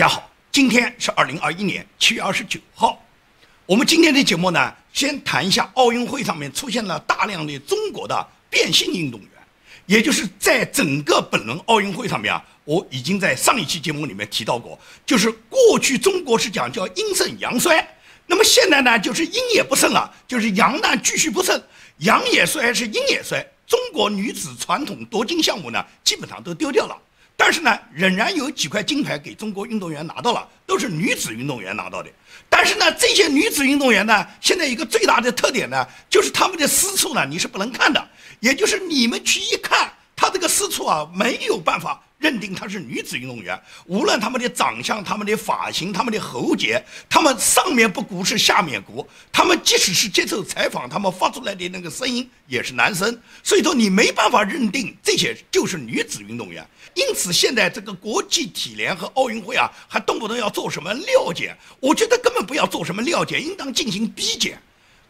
大家好，今天是二零二一年七月二十九号。我们今天的节目呢，先谈一下奥运会上面出现了大量的中国的变性运动员，也就是在整个本轮奥运会上面啊，我已经在上一期节目里面提到过，就是过去中国是讲叫阴盛阳衰，那么现在呢，就是阴也不盛了，就是阳呢继续不盛，阳也衰是阴也衰。中国女子传统夺金项目呢，基本上都丢掉了。但是呢，仍然有几块金牌给中国运动员拿到了，都是女子运动员拿到的。但是呢，这些女子运动员呢，现在一个最大的特点呢，就是她们的私处呢，你是不能看的，也就是你们去一看，她这个私处啊，没有办法。认定她是女子运动员，无论他们的长相、他们的发型、他们的喉结，他们上面不鼓是下面鼓，他们即使是接受采访，他们发出来的那个声音也是男生，所以说你没办法认定这些就是女子运动员。因此，现在这个国际体联和奥运会啊，还动不动要做什么料检，我觉得根本不要做什么料检，应当进行逼检。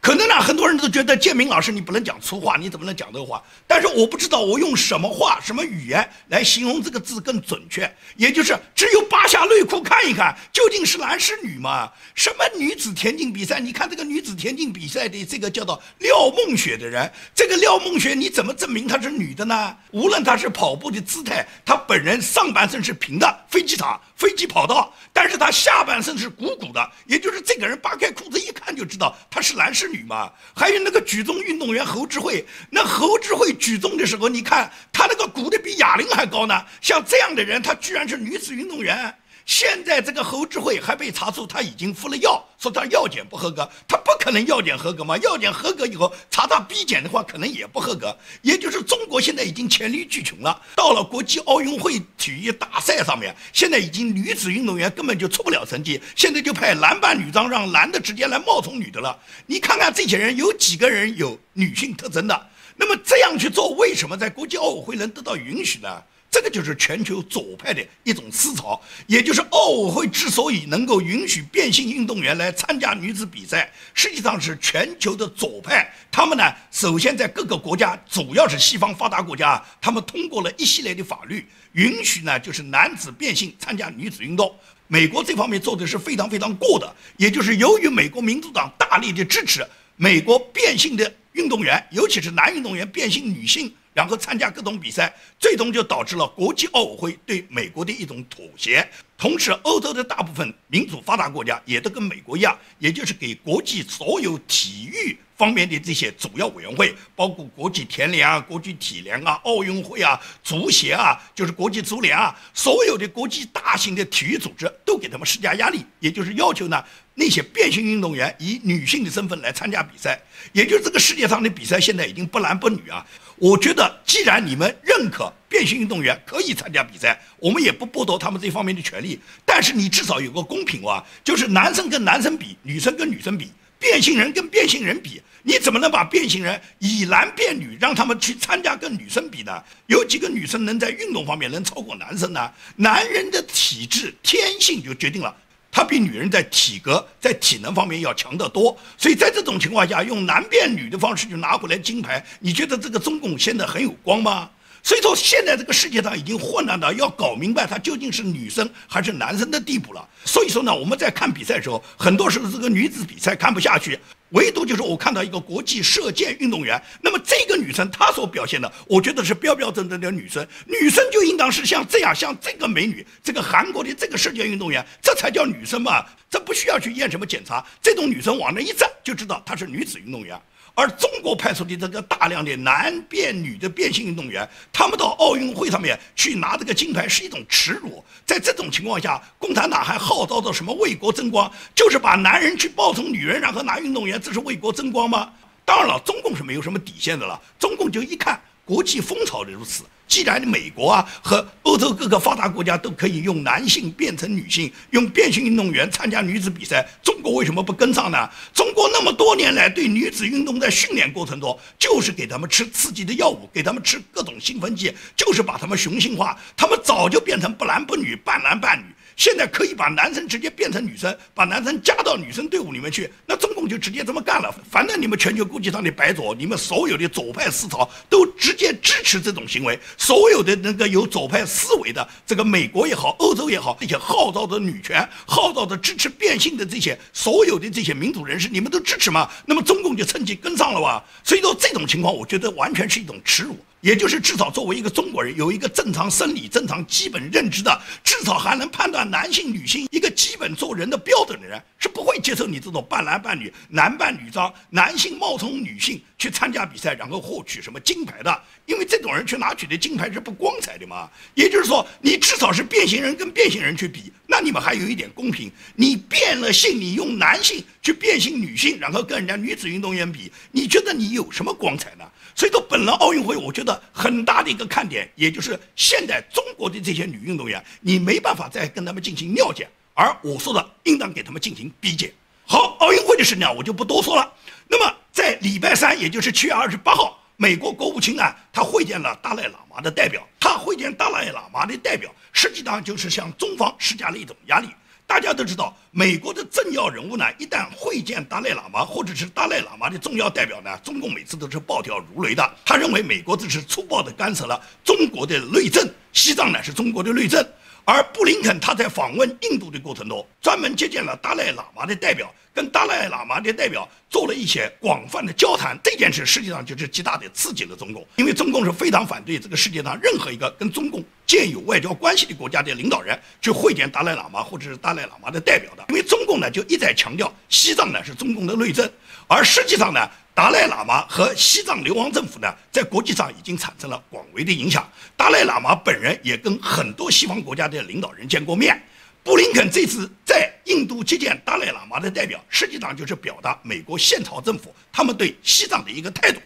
可能呢，很多人都觉得建明老师你不能讲粗话，你怎么能讲这个话？但是我不知道我用什么话、什么语言来形容这个字更准确，也就是只有扒下内裤看一看，究竟是男是女嘛？什么女子田径比赛？你看这个女子田径比赛的这个叫做廖梦雪的人，这个廖梦雪你怎么证明她是女的呢？无论她是跑步的姿态，她本人上半身是平的，飞机场、飞机跑道，但是他下半身是鼓鼓的，也就是这个人扒开裤子一看就知道他是男是。女嘛，还有那个举重运动员侯智慧，那侯智慧举重的时候，你看他那个鼓的比哑铃还高呢。像这样的人，他居然是女子运动员。现在这个侯智慧还被查出他已经服了药，说他药检不合格，他不可能药检合格嘛？药检合格以后查他 B 检的话，可能也不合格。也就是中国现在已经黔驴技穷了，到了国际奥运会体育大赛上面，现在已经女子运动员根本就出不了成绩，现在就派男扮女装，让男的直接来冒充女的了。你看看这些人有几个人有女性特征的？那么这样去做，为什么在国际奥委会能得到允许呢？这个就是全球左派的一种思潮，也就是奥委会之所以能够允许变性运动员来参加女子比赛，实际上是全球的左派。他们呢，首先在各个国家，主要是西方发达国家，他们通过了一系列的法律，允许呢，就是男子变性参加女子运动。美国这方面做的是非常非常过的，也就是由于美国民主党大力的支持，美国变性的运动员，尤其是男运动员变性女性。然后参加各种比赛，最终就导致了国际奥委会对美国的一种妥协。同时，欧洲的大部分民主发达国家也都跟美国一样，也就是给国际所有体育方面的这些主要委员会，包括国际田联啊、国际体联啊、奥运会啊、足协啊，就是国际足联啊，所有的国际大型的体育组织都给他们施加压力，也就是要求呢，那些变性运动员以女性的身份来参加比赛。也就是这个世界上的比赛现在已经不男不女啊。我觉得，既然你们认可变性运动员可以参加比赛，我们也不剥夺他们这方面的权利。但是你至少有个公平啊，就是男生跟男生比，女生跟女生比，变性人跟变性人比，你怎么能把变性人以男变女，让他们去参加跟女生比呢？有几个女生能在运动方面能超过男生呢？男人的体质天性就决定了。他比女人在体格、在体能方面要强得多，所以在这种情况下，用男变女的方式就拿回来金牌，你觉得这个中共现在很有光吗？所以说，现在这个世界上已经混乱到要搞明白他究竟是女生还是男生的地步了。所以说呢，我们在看比赛的时候，很多时候这个女子比赛看不下去。唯独就是我看到一个国际射箭运动员，那么这个女生她所表现的，我觉得是标标准准的女生。女生就应当是像这样，像这个美女，这个韩国的这个射箭运动员，这才叫女生嘛。这不需要去验什么检查，这种女生往那一站就知道她是女子运动员。而中国派出的这个大量的男变女的变性运动员，他们到奥运会上面去拿这个金牌是一种耻辱。在这种情况下，共产党还号召着什么为国争光，就是把男人去抱成女人，然后拿运动员，这是为国争光吗？当然了，中共是没有什么底线的了。中共就一看国际风潮如此。既然美国啊和欧洲各个发达国家都可以用男性变成女性，用变性运动员参加女子比赛，中国为什么不跟上呢？中国那么多年来对女子运动在训练过程中，就是给他们吃刺激的药物，给他们吃各种兴奋剂，就是把他们雄性化，他们早就变成不男不女、半男半女。现在可以把男生直接变成女生，把男生加到女生队伍里面去，那中共就直接这么干了。反正你们全球国际上的白左，你们所有的左派思潮都直接支持这种行为。所有的那个有左派思维的，这个美国也好，欧洲也好，这些号召的女权、号召的支持变性的这些所有的这些民主人士，你们都支持吗？那么中共就趁机跟上了吧。所以说这种情况，我觉得完全是一种耻辱。也就是至少作为一个中国人，有一个正常生理、正常基本认知的，至少还能判断男性、女性一个基本做人的标准的人，是不会接受你这种半男半女、男扮女装、男性冒充女性去参加比赛，然后获取什么金牌的。因为这种人去拿取的金牌是不光彩的嘛。也就是说，你至少是变形人跟变形人去比，那你们还有一点公平。你变了性，你用男性去变性女性，然后跟人家女子运动员比，你觉得你有什么光彩呢？所以说，本轮奥运会，我觉得很大的一个看点，也就是现在中国的这些女运动员，你没办法再跟他们进行尿检，而我说的应当给他们进行逼检。好，奥运会的事呢，我就不多说了。那么在礼拜三，也就是七月二十八号，美国国务卿呢，他会见了达赖喇嘛的代表，他会见达赖喇嘛的代表，实际上就是向中方施加了一种压力。大家都知道，美国的政要人物呢，一旦会见达赖喇嘛或者是达赖喇嘛的重要代表呢，中共每次都是暴跳如雷的。他认为美国这是粗暴地干涉了中国的内政，西藏呢是中国的内政。而布林肯他在访问印度的过程中，专门接见了达赖喇嘛的代表，跟达赖喇嘛的代表做了一些广泛的交谈。这件事实际上就是极大的刺激了中共，因为中共是非常反对这个世界上任何一个跟中共建有外交关系的国家的领导人去会见达赖喇嘛或者是达赖喇嘛的代表的，因为中共呢就一再强调西藏呢是中共的内政，而实际上呢。达赖喇嘛和西藏流亡政府呢，在国际上已经产生了广为的影响。达赖喇嘛本人也跟很多西方国家的领导人见过面。布林肯这次在印度接见达赖喇嘛的代表，实际上就是表达美国现朝政府他们对西藏的一个态度。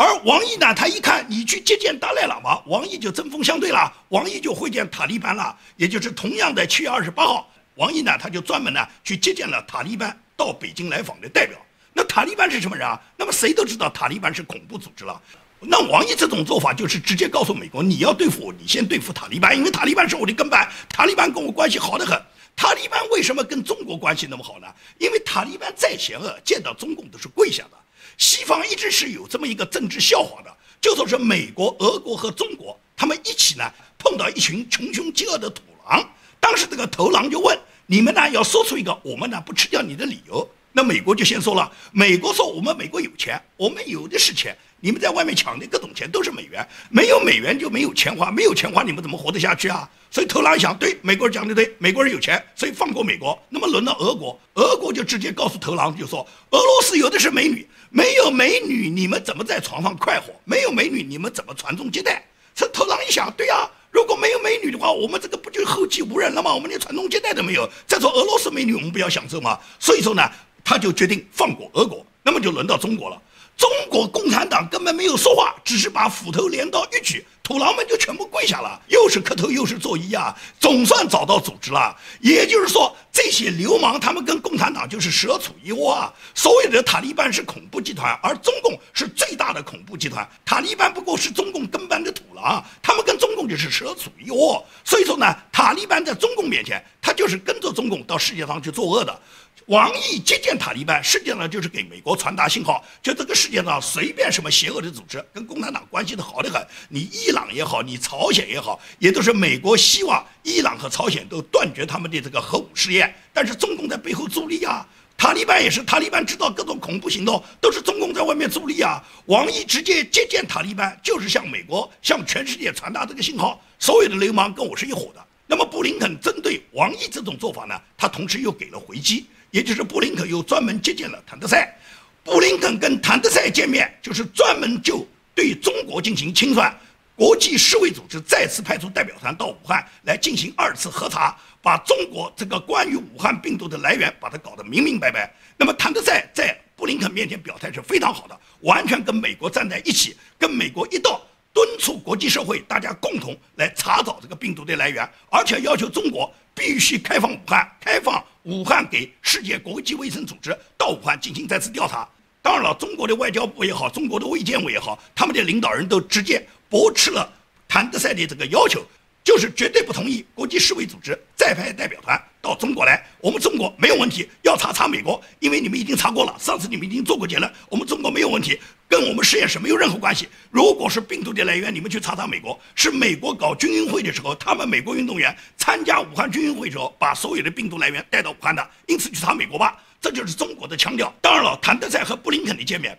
而王毅呢，他一看你去接见达赖喇嘛，王毅就针锋相对了，王毅就会见塔利班了。也就是同样的七月二十八号，王毅呢，他就专门呢去接见了塔利班到北京来访的代表。那塔利班是什么人啊？那么谁都知道塔利班是恐怖组织了。那王毅这种做法就是直接告诉美国，你要对付我，你先对付塔利班，因为塔利班是我的跟班，塔利班跟我关系好得很。塔利班为什么跟中国关系那么好呢？因为塔利班再险恶，见到中共都是跪下的。西方一直是有这么一个政治笑话的，就说是美国、俄国和中国他们一起呢碰到一群穷凶极恶的土狼，当时这个头狼就问你们呢要说出一个我们呢不吃掉你的理由。那美国就先说了，美国说我们美国有钱，我们有的是钱，你们在外面抢的各种钱都是美元，没有美元就没有钱花，没有钱花你们怎么活得下去啊？所以特朗普想，对美国人讲的对，美国人有钱，所以放过美国。那么轮到俄国，俄国就直接告诉特朗普，就说俄罗斯有的是美女，没有美女你们怎么在床上快活？没有美女你们怎么传宗接代？这特朗普想，对呀。如果没有美女的话，我们这个不就后继无人了吗？我们连传宗接代都没有。再说俄罗斯美女，我们不要享受吗？所以说呢，他就决定放过俄国。那么就轮到中国了。中国共产党根本没有说话，只是把斧头镰刀一举，土狼们就全部跪下了，又是磕头又是作揖啊，总算找到组织了。也就是说，这些流氓他们跟共产党就是蛇鼠一窝啊。所谓的塔利班是恐怖集团，而中共是最大的恐怖集团。塔利班不过是中共跟班的土狼，他们跟中共就是蛇鼠一窝。所以说呢，塔利班在中共面前，他就是跟着中共到世界上去作恶的。王毅接见塔利班，实际上就是给美国传达信号，就这个世界上随便什么邪恶的组织，跟共产党关系都好得很。你伊朗也好，你朝鲜也好，也都是美国希望伊朗和朝鲜都断绝他们的这个核武试验。但是中共在背后助力啊，塔利班也是，塔利班知道各种恐怖行动都是中共在外面助力啊。王毅直接接见塔利班，就是向美国、向全世界传达这个信号：所有的流氓跟我是一伙的。那么布林肯针对王毅这种做法呢，他同时又给了回击。也就是布林肯又专门接见了谭德赛，布林肯跟谭德赛见面，就是专门就对中国进行清算。国际世卫组织再次派出代表团到武汉来进行二次核查，把中国这个关于武汉病毒的来源把它搞得明明白白。那么谭德赛在布林肯面前表态是非常好的，完全跟美国站在一起，跟美国一道。敦促国际社会大家共同来查找这个病毒的来源，而且要求中国必须开放武汉，开放武汉给世界国际卫生组织到武汉进行再次调查。当然了，中国的外交部也好，中国的卫健委也好，他们的领导人都直接驳斥了谭德赛的这个要求。就是绝对不同意国际世卫组织再派代表团到中国来。我们中国没有问题，要查查美国，因为你们已经查过了，上次你们已经做过结论，我们中国没有问题，跟我们实验室没有任何关系。如果是病毒的来源，你们去查查美国，是美国搞军运会的时候，他们美国运动员参加武汉军运会的时候，把所有的病毒来源带到武汉的，因此去查美国吧。这就是中国的腔调。当然了，谭德赛和布林肯的见面，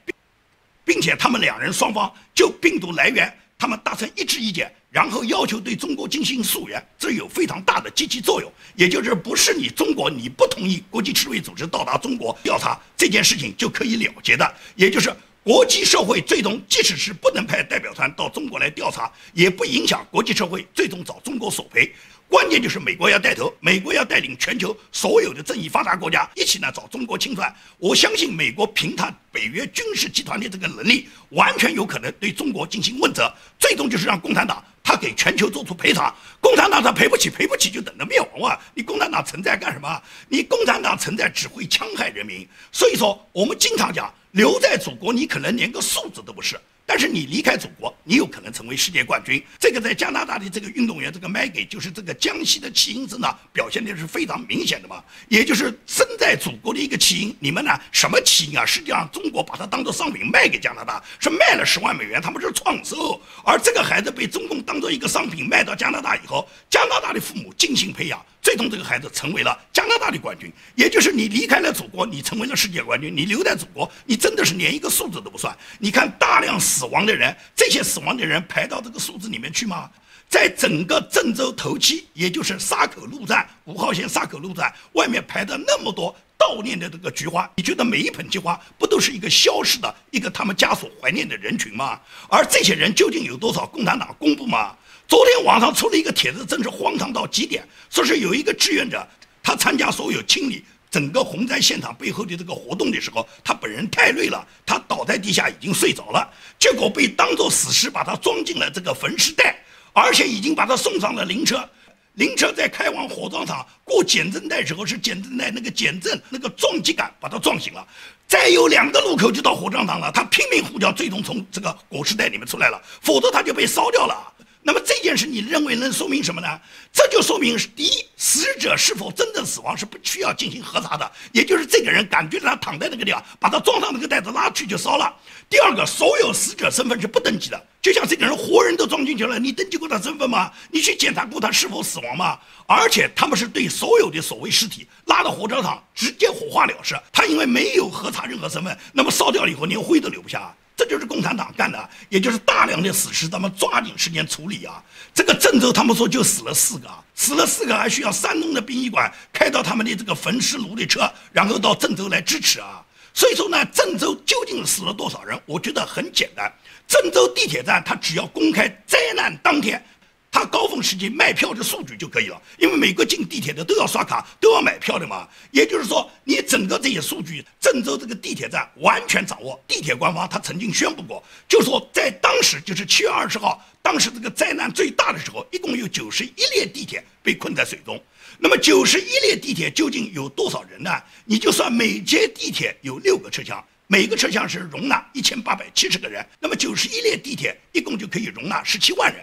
并且他们两人双方就病毒来源。他们达成一致意见，然后要求对中国进行溯源，这有非常大的积极作用。也就是不是你中国你不同意国际世卫组织到达中国调查这件事情就可以了结的。也就是国际社会最终即使是不能派代表团到中国来调查，也不影响国际社会最终找中国索赔。关键就是美国要带头，美国要带领全球所有的正义发达国家一起呢找中国清算。我相信美国凭他北约军事集团的这个能力，完全有可能对中国进行问责。最终就是让共产党他给全球做出赔偿。共产党他赔不起，赔不起就等着灭亡啊！你共产党存在干什么？你共产党存在只会戕害人民。所以说，我们经常讲留在祖国，你可能连个素质都不是。但是你离开祖国，你有可能成为世界冠军。这个在加拿大的这个运动员，这个 Maggie 就是这个江西的弃婴身上表现的是非常明显的嘛。也就是身在祖国的一个弃婴，你们呢什么弃婴啊？实际上中国把它当做商品卖给加拿大，是卖了十万美元，他们是创收。而这个孩子被中共当做一个商品卖到加拿大以后，加拿大的父母精心培养。最终，这个孩子成为了加拿大的冠军，也就是你离开了祖国，你成为了世界冠军。你留在祖国，你真的是连一个数字都不算。你看大量死亡的人，这些死亡的人排到这个数字里面去吗？在整个郑州头七，也就是沙口路站五号线沙口路站外面排的那么多悼念的这个菊花，你觉得每一盆菊花不都是一个消失的一个他们家属怀念的人群吗？而这些人究竟有多少？共产党公布吗？昨天网上出了一个帖子，真是荒唐到极点。说是有一个志愿者，他参加所有清理整个洪灾现场背后的这个活动的时候，他本人太累了，他倒在地下已经睡着了，结果被当作死尸把他装进了这个焚尸袋，而且已经把他送上了灵车。灵车在开往火葬场过减震带时候，是减震带那个减震那个撞击感把他撞醒了。再有两个路口就到火葬场了，他拼命呼叫，最终从这个裹尸袋里面出来了，否则他就被烧掉了。那么这件事你认为能说明什么呢？这就说明第一，死者是否真正死亡是不需要进行核查的，也就是这个人感觉他躺在那个地方，把他装上那个袋子拉去就烧了。第二个，所有死者身份是不登记的，就像这个人活人都装进去了，你登记过他身份吗？你去检查过他是否死亡吗？而且他们是对所有的所谓尸体拉到火葬场直接火化了事，他因为没有核查任何身份，那么烧掉了以后连灰都留不下。这就是共产党干的，也就是大量的死尸，咱们抓紧时间处理啊！这个郑州，他们说就死了四个啊，死了四个，还需要山东的殡仪馆开到他们的这个焚尸炉的车，然后到郑州来支持啊！所以说呢，郑州究竟死了多少人？我觉得很简单，郑州地铁站它只要公开灾难当天。他高峰时期卖票的数据就可以了，因为每个进地铁的都要刷卡，都要买票的嘛。也就是说，你整个这些数据，郑州这个地铁站完全掌握。地铁官方他曾经宣布过，就说在当时就是七月二十号，当时这个灾难最大的时候，一共有九十一列地铁被困在水中。那么九十一列地铁究竟有多少人呢？你就算每节地铁有六个车厢，每个车厢是容纳一千八百七十个人，那么九十一列地铁一共就可以容纳十七万人。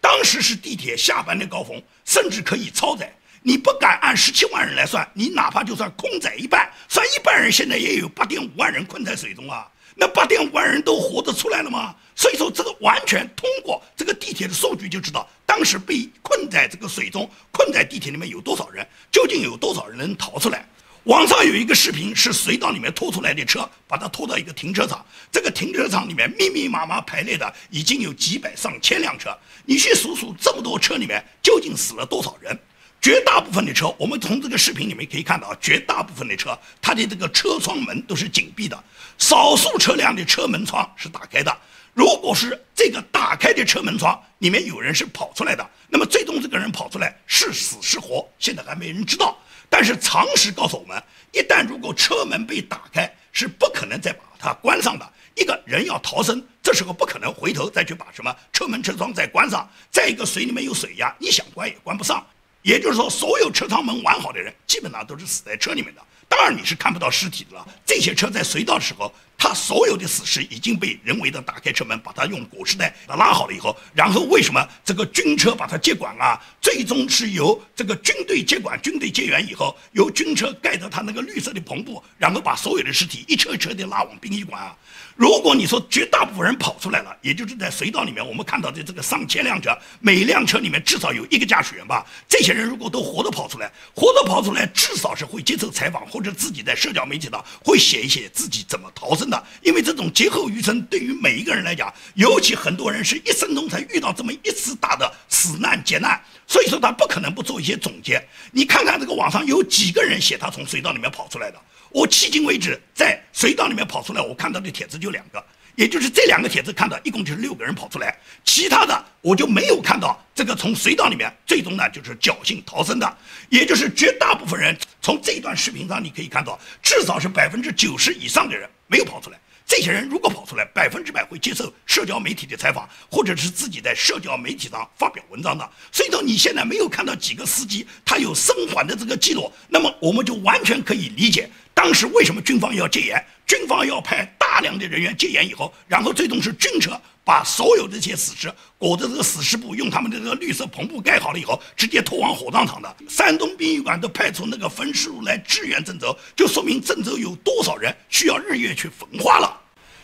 当时是地铁下班的高峰，甚至可以超载。你不敢按十七万人来算，你哪怕就算空载一半，算一半人，现在也有八点五万人困在水中啊。那八点五万人都活着出来了吗？所以说，这个完全通过这个地铁的数据就知道，当时被困在这个水中，困在地铁里面有多少人，究竟有多少人能逃出来。网上有一个视频，是隧道里面拖出来的车，把它拖到一个停车场。这个停车场里面密密麻麻排列的已经有几百上千辆车。你去数数这么多车里面究竟死了多少人？绝大部分的车，我们从这个视频里面可以看到，绝大部分的车它的这个车窗门都是紧闭的，少数车辆的车门窗是打开的。如果是这个打开的车门窗里面有人是跑出来的，那么最终这个人跑出来是死是活，现在还没人知道。但是常识告诉我们，一旦如果车门被打开，是不可能再把它关上的。一个人要逃生，这时候不可能回头再去把什么车门车窗再关上。再一个，水里面有水压，你想关也关不上。也就是说，所有车窗门完好的人，基本上都是死在车里面的。当然你是看不到尸体的了。这些车在隧道的时候，他所有的死尸已经被人为的打开车门，把他用裹尸袋拉好了以后，然后为什么这个军车把他接管啊？最终是由这个军队接管，军队接援以后，由军车盖着他那个绿色的篷布，然后把所有的尸体一车一车的拉往殡仪馆啊。如果你说绝大部分人跑出来了，也就是在隧道里面，我们看到的这个上千辆车，每辆车里面至少有一个驾驶员吧。这些人如果都活着跑出来，活着跑出来，至少是会接受采访，或者自己在社交媒体上会写一写自己怎么逃生的。因为这种劫后余生，对于每一个人来讲，尤其很多人是一生中才遇到这么一次大的死难劫难，所以说他不可能不做一些总结。你看看这个网上有几个人写他从隧道里面跑出来的。我迄今为止在隧道里面跑出来，我看到的帖子就两个，也就是这两个帖子看到一共就是六个人跑出来，其他的我就没有看到这个从隧道里面最终呢就是侥幸逃生的，也就是绝大部分人从这段视频上你可以看到，至少是百分之九十以上的人没有跑出来。这些人如果跑出来，百分之百会接受社交媒体的采访，或者是自己在社交媒体上发表文章的。所以说，你现在没有看到几个司机他有生还的这个记录，那么我们就完全可以理解当时为什么军方要戒严，军方要派大量的人员戒严以后，然后最终是军车把所有这些死尸裹着这个死尸布，用他们的这个绿色篷布盖好了以后，直接拖往火葬场的。山东殡仪馆都派出那个焚尸炉来支援郑州，就说明郑州有多少人需要日月去焚化了。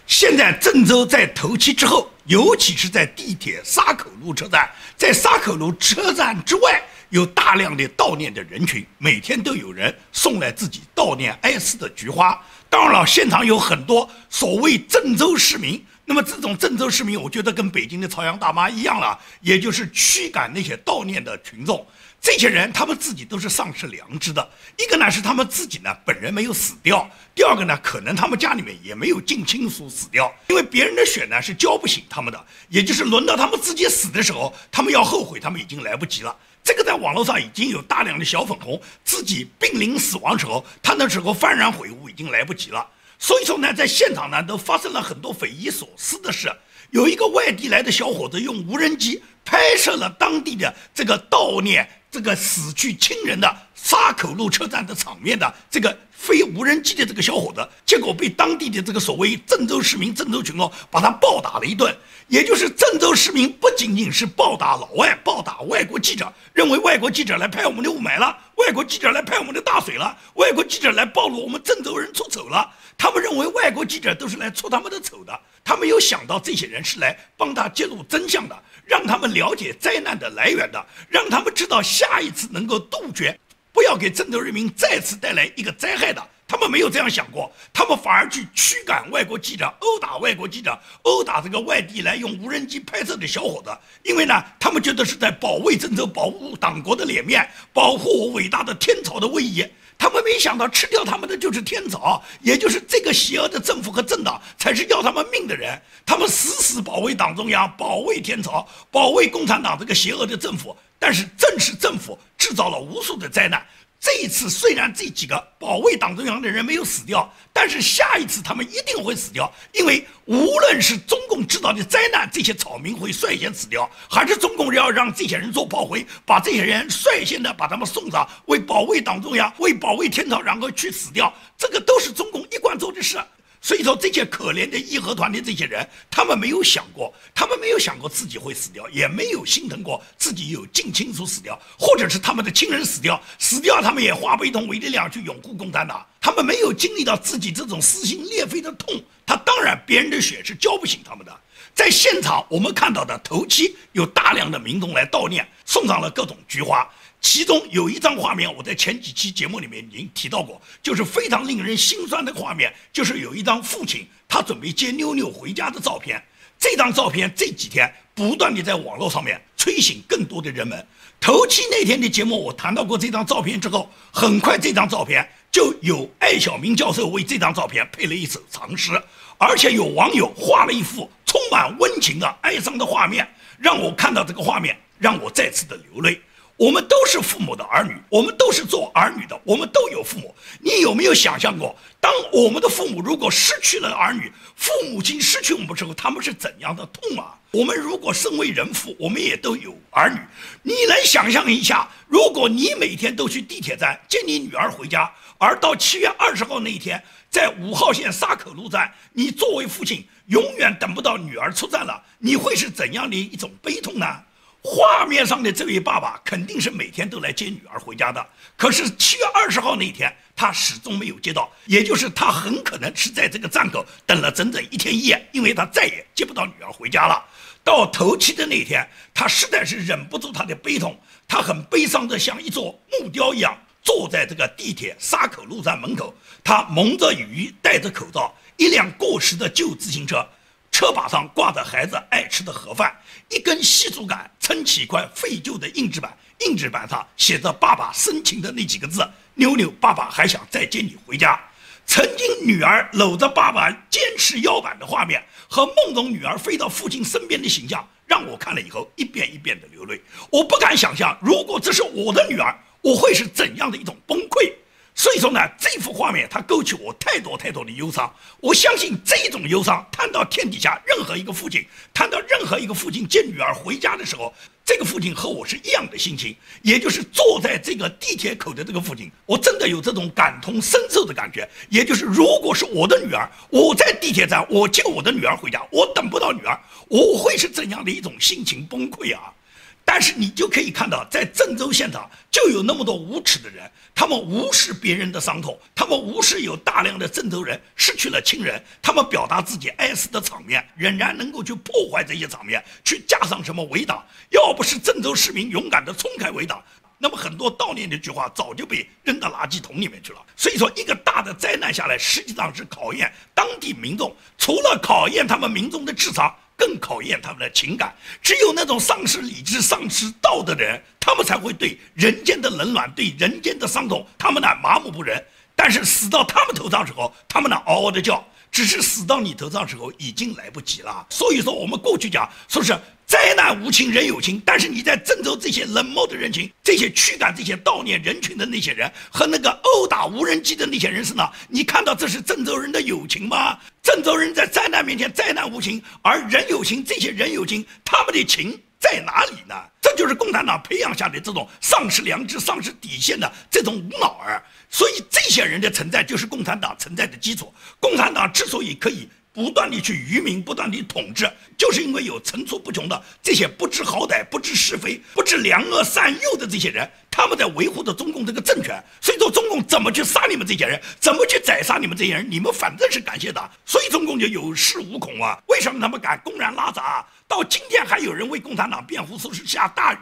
现在郑州在头七之后，尤其是在地铁沙口路车站，在沙口路车站之外，有大量的悼念的人群，每天都有人送来自己悼念哀思的菊花。当然了，现场有很多所谓郑州市民，那么这种郑州市民，我觉得跟北京的朝阳大妈一样了，也就是驱赶那些悼念的群众。这些人他们自己都是丧失良知的，一个呢是他们自己呢本人没有死掉，第二个呢可能他们家里面也没有近亲属死掉，因为别人的血呢是浇不醒他们的，也就是轮到他们自己死的时候，他们要后悔，他们已经来不及了。这个在网络上已经有大量的小粉红，自己濒临死亡时候，他那时候幡然悔悟，已经来不及了。所以说呢，在现场呢都发生了很多匪夷所思的事。有一个外地来的小伙子用无人机拍摄了当地的这个悼念。这个死去亲人的沙口路车站的场面的这个飞无人机的这个小伙子，结果被当地的这个所谓郑州市民、郑州群众把他暴打了一顿。也就是郑州市民不仅仅是暴打老外、暴打外国记者，认为外国记者来拍我们的雾霾了，外国记者来拍我们的大水了，外国记者来暴露我们郑州人出丑了。他们认为外国记者都是来出他们的丑的，他没有想到这些人是来帮他揭露真相的。让他们了解灾难的来源的，让他们知道下一次能够杜绝，不要给郑州人民再次带来一个灾害的。他们没有这样想过，他们反而去驱赶外国记者，殴打外国记者，殴打这个外地来用无人机拍摄的小伙子。因为呢，他们觉得是在保卫郑州，保护党国的脸面，保护我伟大的天朝的威仪。他们没想到吃掉他们的就是天朝，也就是这个邪恶的政府和政党才是要他们命的人。他们死死保卫党中央，保卫天朝，保卫共产党这个邪恶的政府。但是正是政府制造了无数的灾难。这一次虽然这几个保卫党中央的人没有死掉，但是下一次他们一定会死掉，因为无论是中共制造的灾难，这些草民会率先死掉，还是中共要让这些人做炮灰，把这些人率先的把他们送上，为保卫党中央，为保卫天朝，然后去死掉，这个都是中共一贯做的事。所以说，这些可怜的义和团的这些人，他们没有想过，他们没有想过自己会死掉，也没有心疼过自己有近亲属死掉，或者是他们的亲人死掉，死掉他们也化悲痛为力量去拥护共产党。他们没有经历到自己这种撕心裂肺的痛，他当然别人的血是浇不醒他们的。在现场，我们看到的头七有大量的民众来悼念，送上了各种菊花。其中有一张画面，我在前几期节目里面已经提到过，就是非常令人心酸的画面，就是有一张父亲他准备接妞妞回家的照片。这张照片这几天不断地在网络上面催醒更多的人们。头七那天的节目我谈到过这张照片之后，很快这张照片就有艾小明教授为这张照片配了一首长诗，而且有网友画了一幅充满温情的哀伤的画面，让我看到这个画面，让我再次的流泪。我们都是父母的儿女，我们都是做儿女的，我们都有父母。你有没有想象过，当我们的父母如果失去了儿女，父母亲失去我们之后，他们是怎样的痛啊？我们如果身为人父，我们也都有儿女。你能想象一下，如果你每天都去地铁站接你女儿回家，而到七月二十号那一天，在五号线沙口路站，你作为父亲永远等不到女儿出站了，你会是怎样的一种悲痛呢？画面上的这位爸爸肯定是每天都来接女儿回家的，可是七月二十号那一天他始终没有接到，也就是他很可能是在这个站口等了整整一天一夜，因为他再也接不到女儿回家了。到头七的那一天，他实在是忍不住他的悲痛，他很悲伤的像一座木雕一样坐在这个地铁沙口路站门口，他蒙着雨，戴着口罩，一辆过时的旧自行车。车把上挂着孩子爱吃的盒饭，一根细竹竿撑起一块废旧的硬纸板，硬纸板上写着爸爸深情的那几个字：“妞妞，爸爸还想再接你回家。”曾经女儿搂着爸爸坚持腰板的画面和梦中女儿飞到父亲身边的形象，让我看了以后一遍一遍的流泪。我不敢想象，如果这是我的女儿，我会是怎样的一种崩溃。所以说呢，这幅画面它勾起我太多太多的忧伤。我相信这种忧伤，谈到天底下任何一个父亲，谈到任何一个父亲接女儿回家的时候，这个父亲和我是一样的心情，也就是坐在这个地铁口的这个父亲，我真的有这种感同身受的感觉。也就是如果是我的女儿，我在地铁站，我接我的女儿回家，我等不到女儿，我会是怎样的一种心情崩溃啊？但是你就可以看到，在郑州现场就有那么多无耻的人，他们无视别人的伤痛，他们无视有大量的郑州人失去了亲人，他们表达自己哀思的场面，仍然能够去破坏这些场面，去架上什么围挡。要不是郑州市民勇敢地冲开围挡，那么很多悼念的句话早就被扔到垃圾桶里面去了。所以说，一个大的灾难下来，实际上是考验当地民众，除了考验他们民众的智商。更考验他们的情感，只有那种丧失理智、丧失道德的人，他们才会对人间的冷暖、对人间的伤痛，他们呢麻木不仁。但是死到他们头上时候，他们呢嗷嗷的叫。只是死到你头上时候，已经来不及了。所以说，我们过去讲说是灾难无情人有情，但是你在郑州这些冷漠的人群、这些驱赶这些悼念人群的那些人和那个殴打无人机的那些人身上，你看到这是郑州人的友情吗？郑州人在灾难面前灾难无情，而人有情，这些人有情，他们的情在哪里呢？这就是共产党培养下的这种丧失良知、丧失底线的这种无脑儿。所以这些人的存在就是共产党存在的基础。共产党之所以可以不断地去愚民、不断地统治，就是因为有层出不穷的这些不知好歹、不知是非、不知良恶善恶的这些人，他们在维护着中共这个政权。所以说，中共怎么去杀你们这些人，怎么去宰杀你们这些人，你们反正是感谢的。所以中共就有恃无恐啊！为什么他们敢公然拉闸？到今天还有人为共产党辩护，说是下大雨，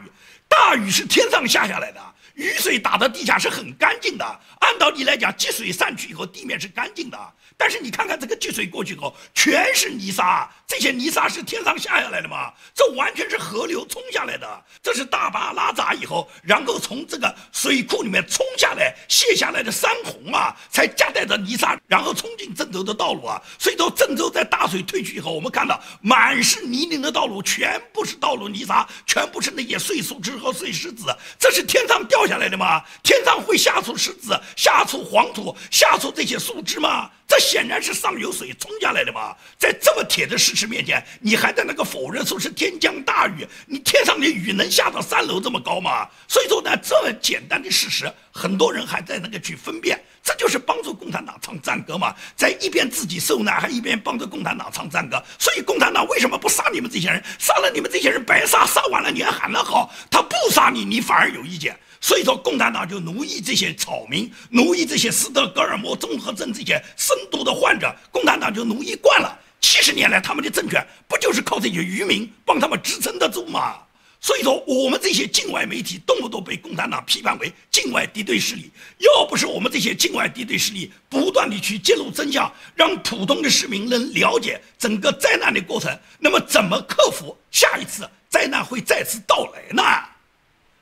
大雨是天上下下来的。雨水打到地下是很干净的，按道理来讲，积水散去以后，地面是干净的。但是你看看这个积水过去以后，全是泥沙，这些泥沙是天上下下来的吗？这完全是河流冲下来的。这是大坝拉闸以后，然后从这个水库里面冲下来卸下来的山洪啊，才夹带着泥沙，然后冲进郑州的道路啊。所以说，郑州在大水退去以后，我们看到满是泥泞的道路，全部是道路泥沙，全部是那些碎树枝碎石子。这是天上掉下来的吗？天上会下出石子、下出黄土、下出这些树枝吗？这显然是上游水冲下来的嘛！在这么铁的事实面前，你还在那个否认说是天降大雨？你天上的雨能下到三楼这么高吗？所以说呢，这么简单的事实，很多人还在那个去分辨，这就是帮助共产党唱赞歌嘛，在一边自己受难，还一边帮着共产党唱赞歌。所以共产党为什么不杀你们这些人？杀了你们这些人白杀，杀完了你还喊得好，他不杀你，你反而有意见。所以说，共产党就奴役这些草民，奴役这些斯德哥尔摩综合症这些深度的患者，共产党就奴役惯了。七十年来，他们的政权不就是靠这些渔民帮他们支撑得住吗？所以说，我们这些境外媒体动不动被共产党批判为境外敌对势力，要不是我们这些境外敌对势力不断地去揭露真相，让普通的市民能了解整个灾难的过程，那么怎么克服下一次灾难会再次到来呢？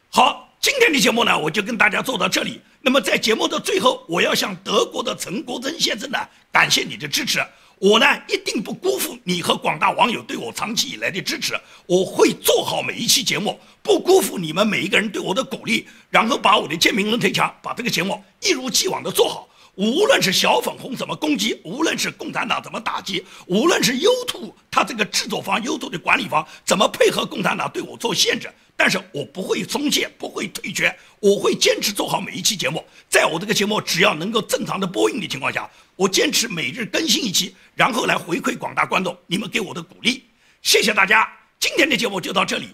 好。今天的节目呢，我就跟大家做到这里。那么在节目的最后，我要向德国的陈国珍先生呢，感谢你的支持。我呢一定不辜负你和广大网友对我长期以来的支持，我会做好每一期节目，不辜负你们每一个人对我的鼓励，然后把我的建明论推墙，把这个节目一如既往的做好。无论是小粉红怎么攻击，无论是共产党怎么打击，无论是优兔他这个制作方、优兔的管理方怎么配合共产党对我做限制，但是我不会松懈，不会退却，我会坚持做好每一期节目。在我这个节目只要能够正常的播映的情况下，我坚持每日更新一期，然后来回馈广大观众你们给我的鼓励。谢谢大家，今天的节目就到这里。